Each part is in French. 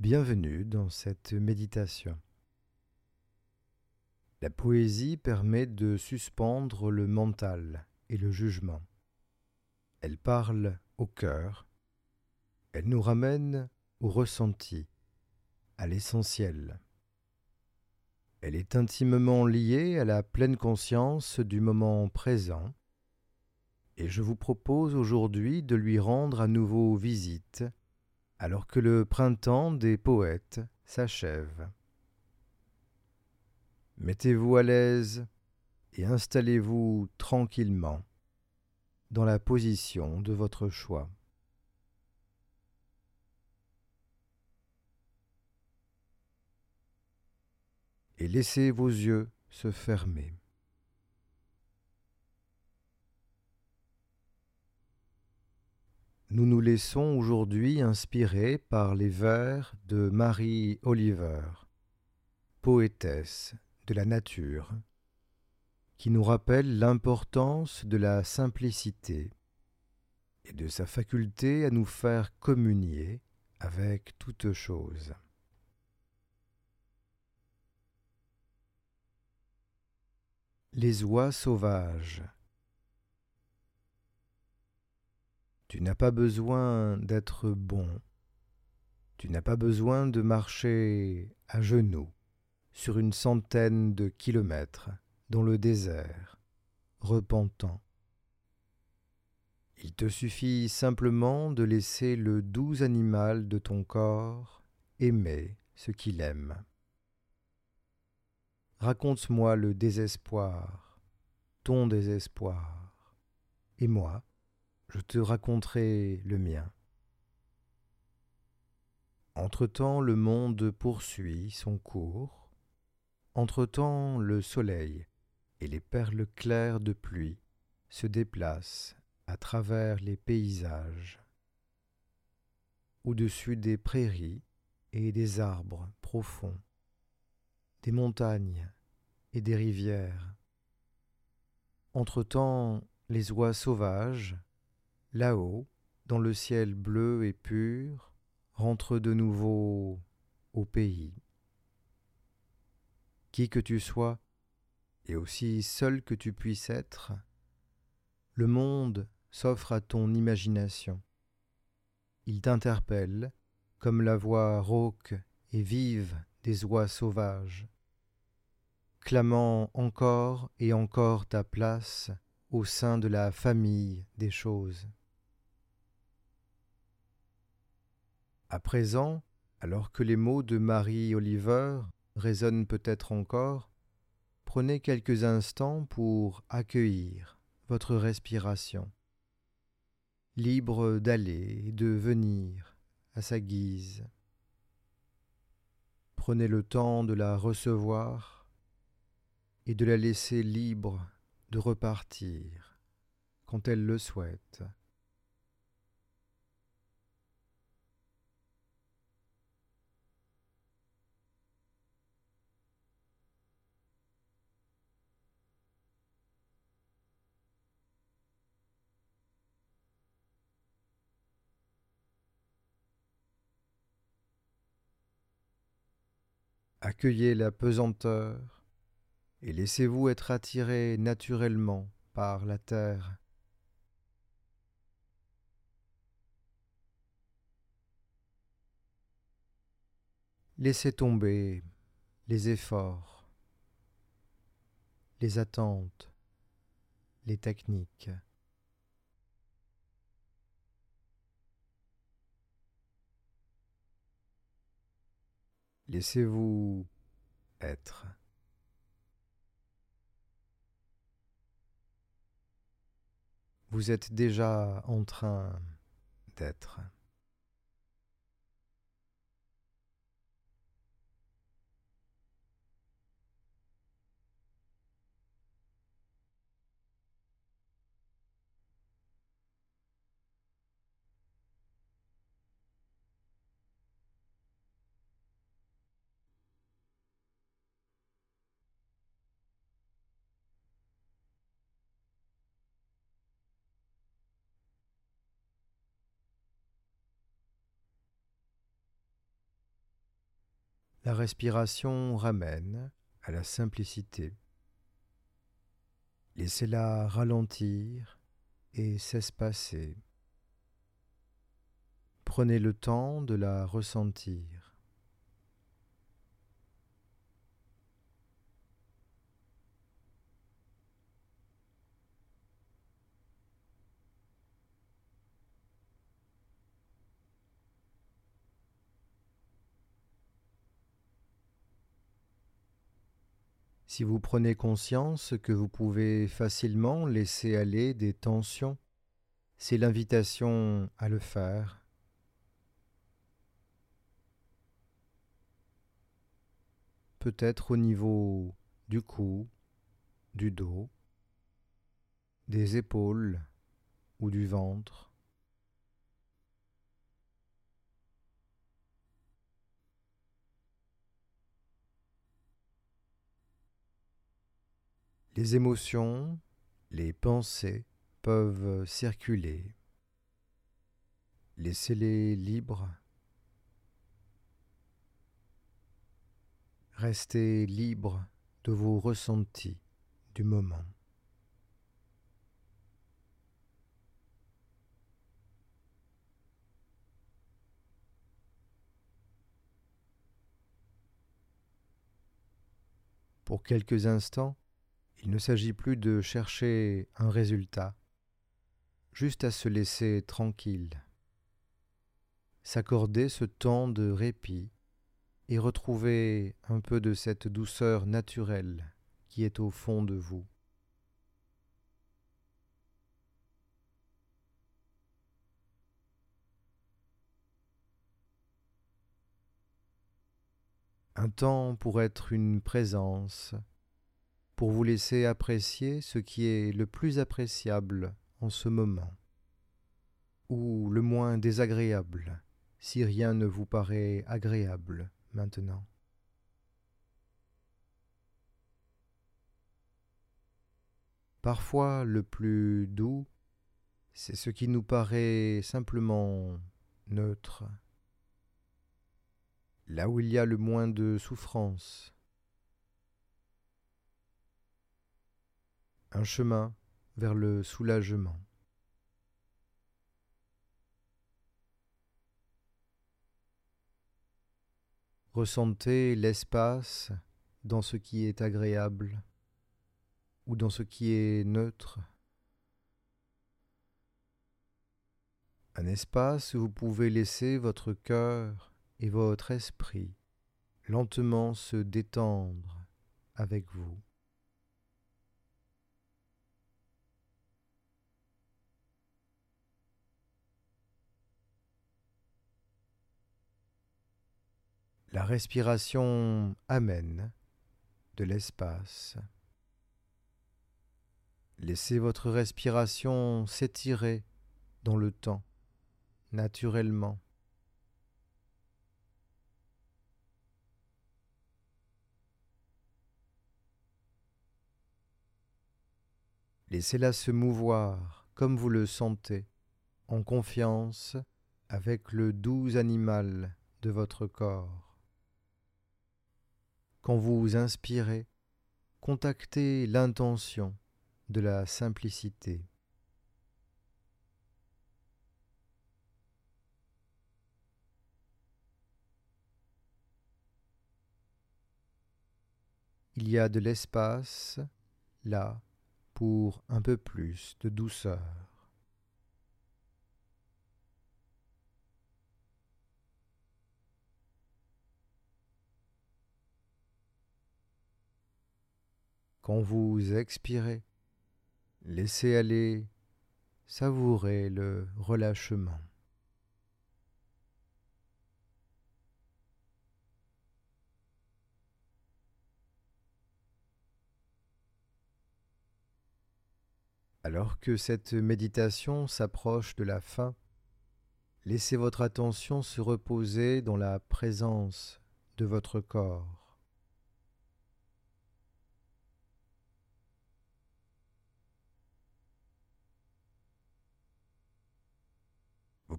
Bienvenue dans cette méditation. La poésie permet de suspendre le mental et le jugement. Elle parle au cœur, elle nous ramène au ressenti, à l'essentiel. Elle est intimement liée à la pleine conscience du moment présent, et je vous propose aujourd'hui de lui rendre à nouveau visite alors que le printemps des poètes s'achève. Mettez-vous à l'aise et installez-vous tranquillement dans la position de votre choix. Et laissez vos yeux se fermer. Nous nous laissons aujourd'hui inspirer par les vers de Marie Oliver, poétesse de la nature, qui nous rappelle l'importance de la simplicité et de sa faculté à nous faire communier avec toute chose. Les oies sauvages Tu n'as pas besoin d'être bon. Tu n'as pas besoin de marcher à genoux sur une centaine de kilomètres dans le désert, repentant. Il te suffit simplement de laisser le doux animal de ton corps aimer ce qu'il aime. Raconte-moi le désespoir, ton désespoir, et moi, je te raconterai le mien. Entre-temps, le monde poursuit son cours. Entre-temps, le soleil et les perles claires de pluie se déplacent à travers les paysages. Au-dessus des prairies et des arbres profonds, des montagnes et des rivières. Entre-temps, les oies sauvages là-haut, dans le ciel bleu et pur, rentre de nouveau au pays. Qui que tu sois, et aussi seul que tu puisses être, le monde s'offre à ton imagination. Il t'interpelle comme la voix rauque et vive des oies sauvages, clamant encore et encore ta place au sein de la famille des choses. À présent, alors que les mots de Marie Oliver résonnent peut-être encore, prenez quelques instants pour accueillir votre respiration, libre d'aller et de venir à sa guise. Prenez le temps de la recevoir et de la laisser libre de repartir quand elle le souhaite. Accueillez la pesanteur et laissez-vous être attiré naturellement par la terre. Laissez tomber les efforts, les attentes, les techniques. Laissez-vous être. Vous êtes déjà en train d'être. La respiration ramène à la simplicité. Laissez-la ralentir et s'espacer. Prenez le temps de la ressentir. Si vous prenez conscience que vous pouvez facilement laisser aller des tensions, c'est l'invitation à le faire. Peut-être au niveau du cou, du dos, des épaules ou du ventre. Les émotions, les pensées peuvent circuler. Laissez-les libres. Restez libre de vos ressentis du moment. Pour quelques instants, il ne s'agit plus de chercher un résultat, juste à se laisser tranquille, s'accorder ce temps de répit et retrouver un peu de cette douceur naturelle qui est au fond de vous. Un temps pour être une présence, pour vous laisser apprécier ce qui est le plus appréciable en ce moment, ou le moins désagréable, si rien ne vous paraît agréable maintenant. Parfois le plus doux, c'est ce qui nous paraît simplement neutre, là où il y a le moins de souffrance, un chemin vers le soulagement. Ressentez l'espace dans ce qui est agréable ou dans ce qui est neutre. Un espace où vous pouvez laisser votre cœur et votre esprit lentement se détendre avec vous. La respiration amène de l'espace. Laissez votre respiration s'étirer dans le temps, naturellement. Laissez-la se mouvoir comme vous le sentez, en confiance avec le doux animal de votre corps. Quand vous inspirez, contactez l'intention de la simplicité. Il y a de l'espace là pour un peu plus de douceur. Quand vous expirez, laissez aller, savourez le relâchement. Alors que cette méditation s'approche de la fin, laissez votre attention se reposer dans la présence de votre corps.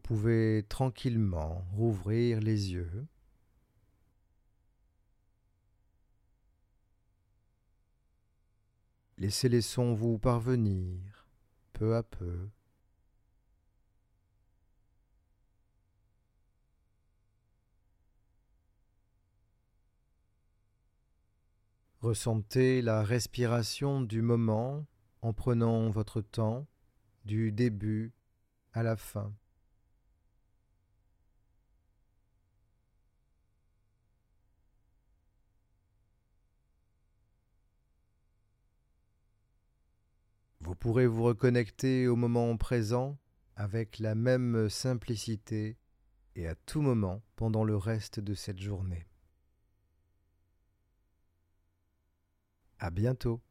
Vous pouvez tranquillement rouvrir les yeux. Laissez les sons vous parvenir peu à peu. Ressentez la respiration du moment en prenant votre temps du début à la fin. Vous pourrez vous reconnecter au moment présent avec la même simplicité et à tout moment pendant le reste de cette journée. À bientôt.